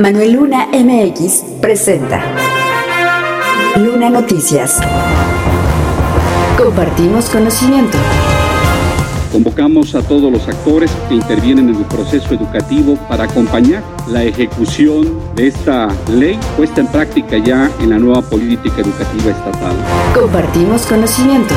Manuel Luna MX presenta Luna Noticias. Compartimos conocimiento. Convocamos a todos los actores que intervienen en el proceso educativo para acompañar la ejecución de esta ley puesta en práctica ya en la nueva política educativa estatal. Compartimos conocimiento.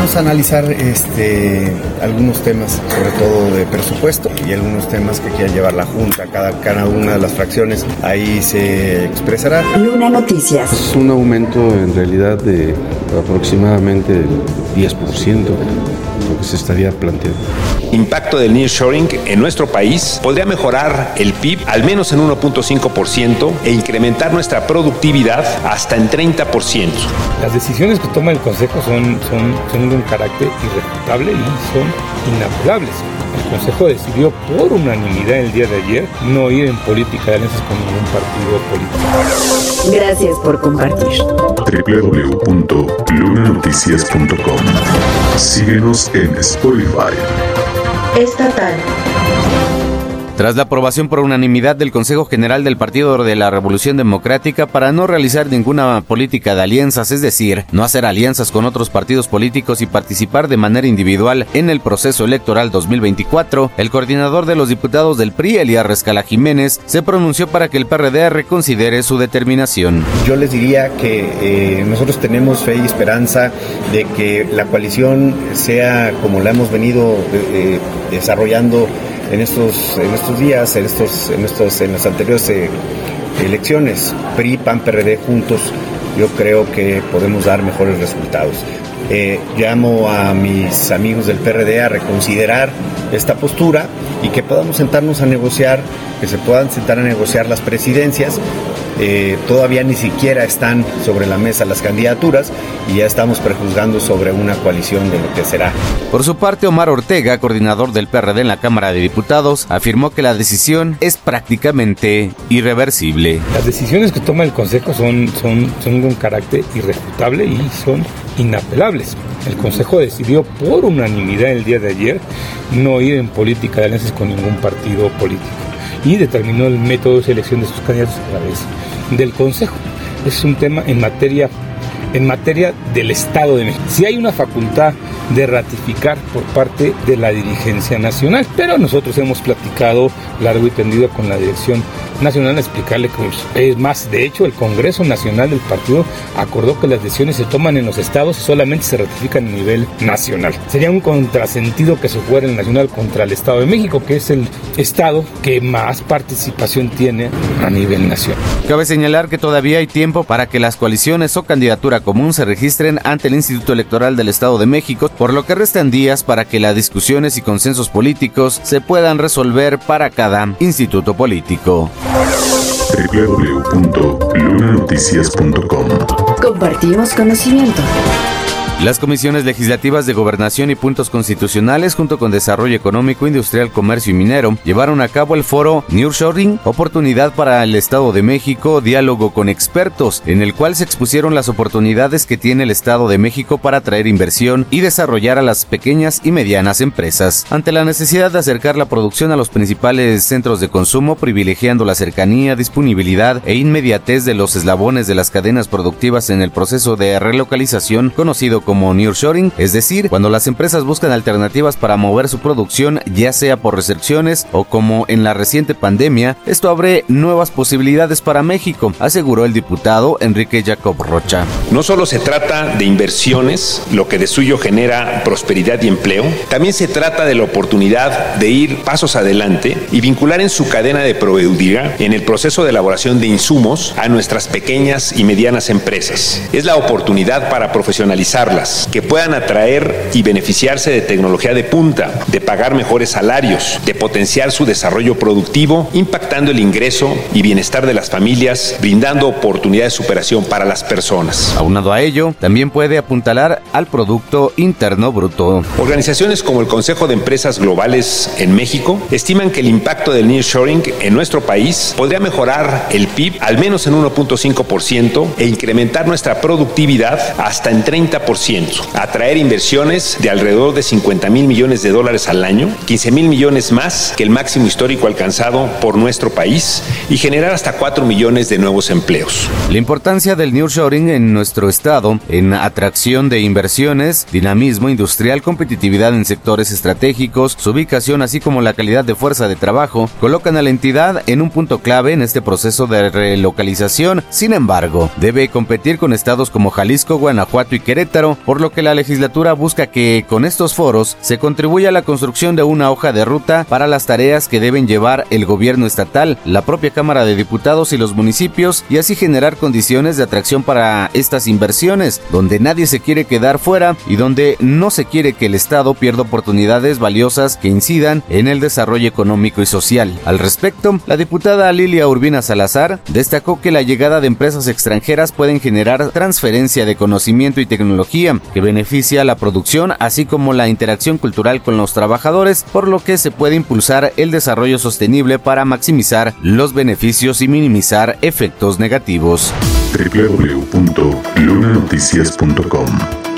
Vamos a analizar este, algunos temas, sobre todo de presupuesto y algunos temas que quiera llevar la Junta, cada, cada una de las fracciones, ahí se expresará. Luna Noticias. Es un aumento en realidad de aproximadamente el 10% lo que se estaría planteando. Impacto del nearshoring en nuestro país podría mejorar el PIB al menos en 1.5% e incrementar nuestra productividad hasta en 30%. Las decisiones que toma el Consejo son, son, son de un carácter irrefutable y son inapelables. El Consejo decidió por unanimidad el día de ayer no ir en política de alianzas con ningún partido político. Gracias por compartir. www.lunanoticias.com Síguenos en Spotify. Estatal. Tras la aprobación por unanimidad del Consejo General del Partido de la Revolución Democrática para no realizar ninguna política de alianzas, es decir, no hacer alianzas con otros partidos políticos y participar de manera individual en el proceso electoral 2024, el coordinador de los diputados del PRI, Elías Rescala Jiménez, se pronunció para que el PRD reconsidere su determinación. Yo les diría que eh, nosotros tenemos fe y esperanza de que la coalición sea como la hemos venido eh, desarrollando en estos, en estos días, en estos, en estos, en las anteriores eh, elecciones, PRI, PAN, PRD juntos, yo creo que podemos dar mejores resultados. Eh, llamo a mis amigos del PRD a reconsiderar esta postura y que podamos sentarnos a negociar, que se puedan sentar a negociar las presidencias. Eh, todavía ni siquiera están sobre la mesa las candidaturas y ya estamos prejuzgando sobre una coalición de lo que será. Por su parte, Omar Ortega, coordinador del PRD en la Cámara de Diputados, afirmó que la decisión es prácticamente irreversible. Las decisiones que toma el Consejo son, son, son de un carácter irrefutable y son inapelables. El Consejo decidió por unanimidad el día de ayer no ir en política de alianzas con ningún partido político y determinó el método de selección de sus candidatos a través del Consejo. Es un tema en materia en materia del Estado de México. Si hay una facultad de ratificar por parte de la dirigencia nacional, pero nosotros hemos platicado largo y tendido con la dirección nacional a explicarle que es más, de hecho el Congreso Nacional del partido acordó que las decisiones se toman en los estados y solamente se ratifican a nivel nacional. Sería un contrasentido que se fuera el nacional contra el Estado de México, que es el estado que más participación tiene a nivel nacional. Cabe señalar que todavía hay tiempo para que las coaliciones o candidatura común se registren ante el Instituto Electoral del Estado de México, por lo que restan días para que las discusiones y consensos políticos se puedan resolver para cada instituto político. www.lunanoticias.com Compartimos conocimiento. Las comisiones legislativas de Gobernación y Puntos Constitucionales, junto con Desarrollo Económico, Industrial, Comercio y Minero, llevaron a cabo el foro Nearshoring, Oportunidad para el Estado de México, Diálogo con Expertos, en el cual se expusieron las oportunidades que tiene el Estado de México para atraer inversión y desarrollar a las pequeñas y medianas empresas. Ante la necesidad de acercar la producción a los principales centros de consumo, privilegiando la cercanía, disponibilidad e inmediatez de los eslabones de las cadenas productivas en el proceso de relocalización conocido como como nearshoring, es decir, cuando las empresas buscan alternativas para mover su producción, ya sea por recepciones o como en la reciente pandemia, esto abre nuevas posibilidades para México, aseguró el diputado Enrique Jacob Rocha. No solo se trata de inversiones, lo que de suyo genera prosperidad y empleo, también se trata de la oportunidad de ir pasos adelante y vincular en su cadena de proveeduría en el proceso de elaboración de insumos a nuestras pequeñas y medianas empresas. Es la oportunidad para profesionalizarlas que puedan atraer y beneficiarse de tecnología de punta, de pagar mejores salarios, de potenciar su desarrollo productivo, impactando el ingreso y bienestar de las familias, brindando oportunidades de superación para las personas. Aunado a ello, también puede apuntalar al Producto Interno Bruto. Organizaciones como el Consejo de Empresas Globales en México estiman que el impacto del nearshoring en nuestro país podría mejorar el PIB al menos en 1.5% e incrementar nuestra productividad hasta en 30% 10%, atraer inversiones de alrededor de 50 mil millones de dólares al año, 15 mil millones más que el máximo histórico alcanzado por nuestro país y generar hasta 4 millones de nuevos empleos. La importancia del nearshoring en nuestro estado en atracción de inversiones, dinamismo industrial, competitividad en sectores estratégicos, su ubicación así como la calidad de fuerza de trabajo colocan a la entidad en un punto clave en este proceso de relocalización. Sin embargo, debe competir con estados como Jalisco, Guanajuato y Querétaro, por lo que la legislatura busca que con estos foros se contribuya a la construcción de una hoja de ruta para las tareas que deben llevar el gobierno estatal, la propia Cámara de Diputados y los municipios y así generar condiciones de atracción para estas inversiones, donde nadie se quiere quedar fuera y donde no se quiere que el Estado pierda oportunidades valiosas que incidan en el desarrollo económico y social. Al respecto, la diputada Lilia Urbina Salazar destacó que la llegada de empresas extranjeras pueden generar transferencia de conocimiento y tecnología que beneficia la producción así como la interacción cultural con los trabajadores, por lo que se puede impulsar el desarrollo sostenible para maximizar los beneficios y minimizar efectos negativos. www.lunanoticias.com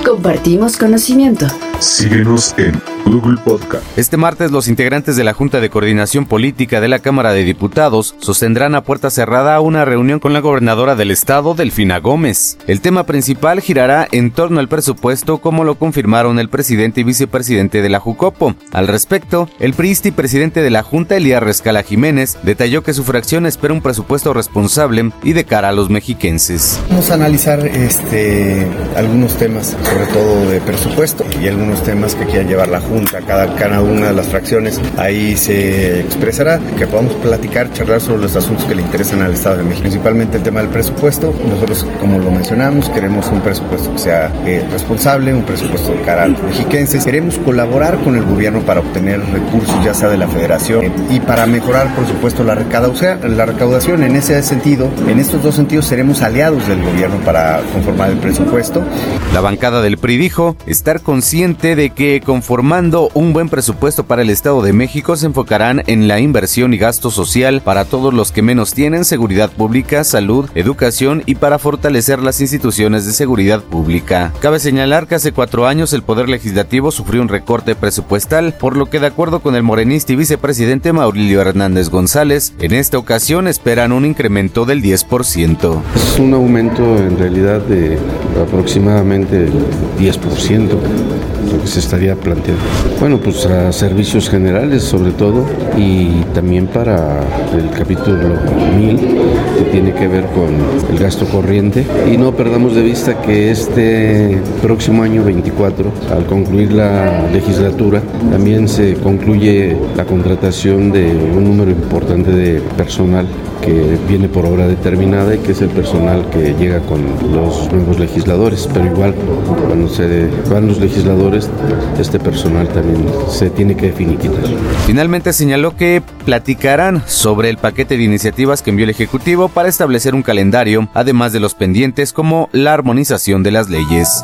Compartimos conocimiento. Síguenos en Google Podcast. Este martes los integrantes de la Junta de Coordinación Política de la Cámara de Diputados sostendrán a puerta cerrada una reunión con la gobernadora del estado, Delfina Gómez. El tema principal girará en torno al presupuesto como lo confirmaron el presidente y vicepresidente de la Jucopo. Al respecto, el priista y presidente de la Junta, Elías Rescala Jiménez, detalló que su fracción espera un presupuesto responsable y de cara a los mexiquenses. Vamos a analizar este, algunos temas, sobre todo de presupuesto y algunos temas que quiera llevar la Junta, cada, cada una de las fracciones. Ahí se expresará, que podamos platicar, charlar sobre los asuntos que le interesan al Estado de México. Principalmente el tema del presupuesto. Nosotros, como lo mencionamos, queremos un presupuesto que sea eh, responsable, un presupuesto de cara a los mexiquenses. Queremos colaborar con el gobierno para obtener recursos, ya sea de la federación, eh, y para mejorar, por supuesto, la recaudación. La recaudación. En ese sentido, en estos dos sentidos, seremos aliados del gobierno para conformar el presupuesto. La bancada del PRI dijo estar consciente de que conformando un buen presupuesto para el Estado de México se enfocarán en la inversión y gasto social para todos los que menos tienen seguridad pública, salud, educación y para fortalecer las instituciones de seguridad pública. Cabe señalar que hace cuatro años el Poder Legislativo sufrió un recorte presupuestal, por lo que de acuerdo con el morenista y vicepresidente Maurilio Hernández González, en esta ocasión esperan un incremento del 10%. Es un aumento en realidad de aproximadamente el 10% lo que se estaría planteando. Bueno, pues a servicios generales sobre todo y también para el capítulo 1000 que tiene que ver con el gasto corriente. Y no perdamos de vista que este próximo año 24, al concluir la legislatura, también se concluye la contratación de un número importante de personal que viene por obra determinada y que es el personal que llega con los nuevos legisladores, pero igual cuando se van los legisladores, este personal también se tiene que finiquitar. Finalmente señaló que platicarán sobre el paquete de iniciativas que envió el Ejecutivo para establecer un calendario, además de los pendientes como la armonización de las leyes.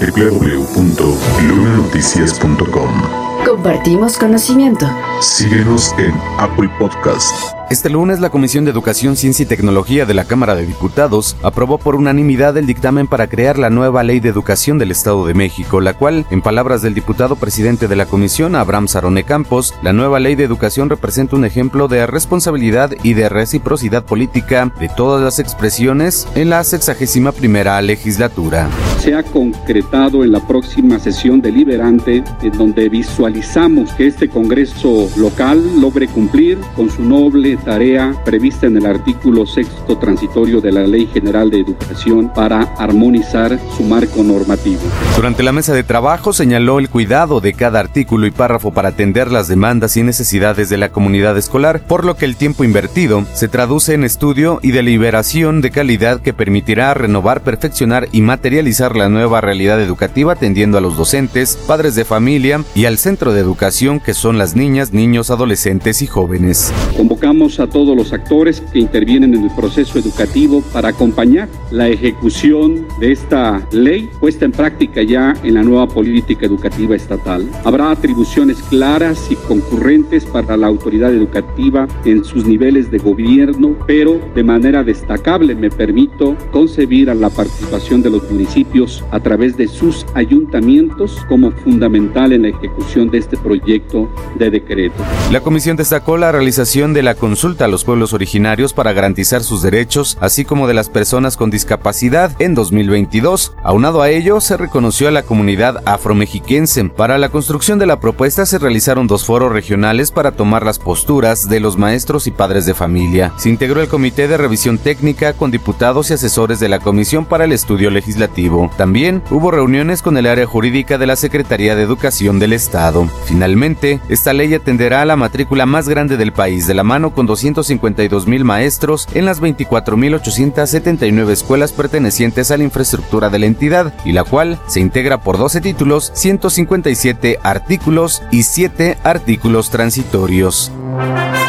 www.lunanoticias.com Compartimos conocimiento. Síguenos en Apple Podcast. Este lunes la Comisión de Educación, Ciencia y Tecnología de la Cámara de Diputados aprobó por unanimidad el dictamen para crear la nueva Ley de Educación del Estado de México, la cual, en palabras del diputado presidente de la Comisión, Abraham Sarone Campos, la nueva Ley de Educación representa un ejemplo de responsabilidad y de reciprocidad política de todas las expresiones en la 61 primera legislatura. Se ha concretado en la próxima sesión deliberante en donde visualizamos que este Congreso local logre cumplir con su noble tarea prevista en el artículo sexto transitorio de la Ley General de Educación para armonizar su marco normativo. Durante la mesa de trabajo señaló el cuidado de cada artículo y párrafo para atender las demandas y necesidades de la comunidad escolar, por lo que el tiempo invertido se traduce en estudio y deliberación de calidad que permitirá renovar, perfeccionar y materializar la nueva realidad educativa atendiendo a los docentes, padres de familia y al centro de educación que son las niñas, niños, adolescentes y jóvenes. Convocamos Convocamos a todos los actores que intervienen en el proceso educativo para acompañar la ejecución de esta ley puesta en práctica ya en la nueva política educativa estatal. Habrá atribuciones claras y concurrentes para la autoridad educativa en sus niveles de gobierno, pero de manera destacable me permito concebir a la participación de los municipios a través de sus ayuntamientos como fundamental en la ejecución de este proyecto de decreto. La comisión destacó la realización de la consulta a los pueblos originarios para garantizar sus derechos, así como de las personas con discapacidad en 2022. Aunado a ello, se reconoció a la comunidad afromexiquense. Para la construcción de la propuesta se realizaron dos foros regionales para tomar las posturas de los maestros y padres de familia. Se integró el comité de revisión técnica con diputados y asesores de la Comisión para el Estudio Legislativo. También hubo reuniones con el área jurídica de la Secretaría de Educación del Estado. Finalmente, esta ley atenderá a la matrícula más grande del país de la mano con 252 mil maestros en las 24.879 escuelas pertenecientes a la infraestructura de la entidad y la cual se integra por 12 títulos, 157 artículos y 7 artículos transitorios.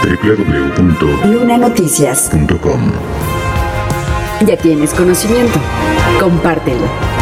www.lunanoticias.com Ya tienes conocimiento. Compártelo.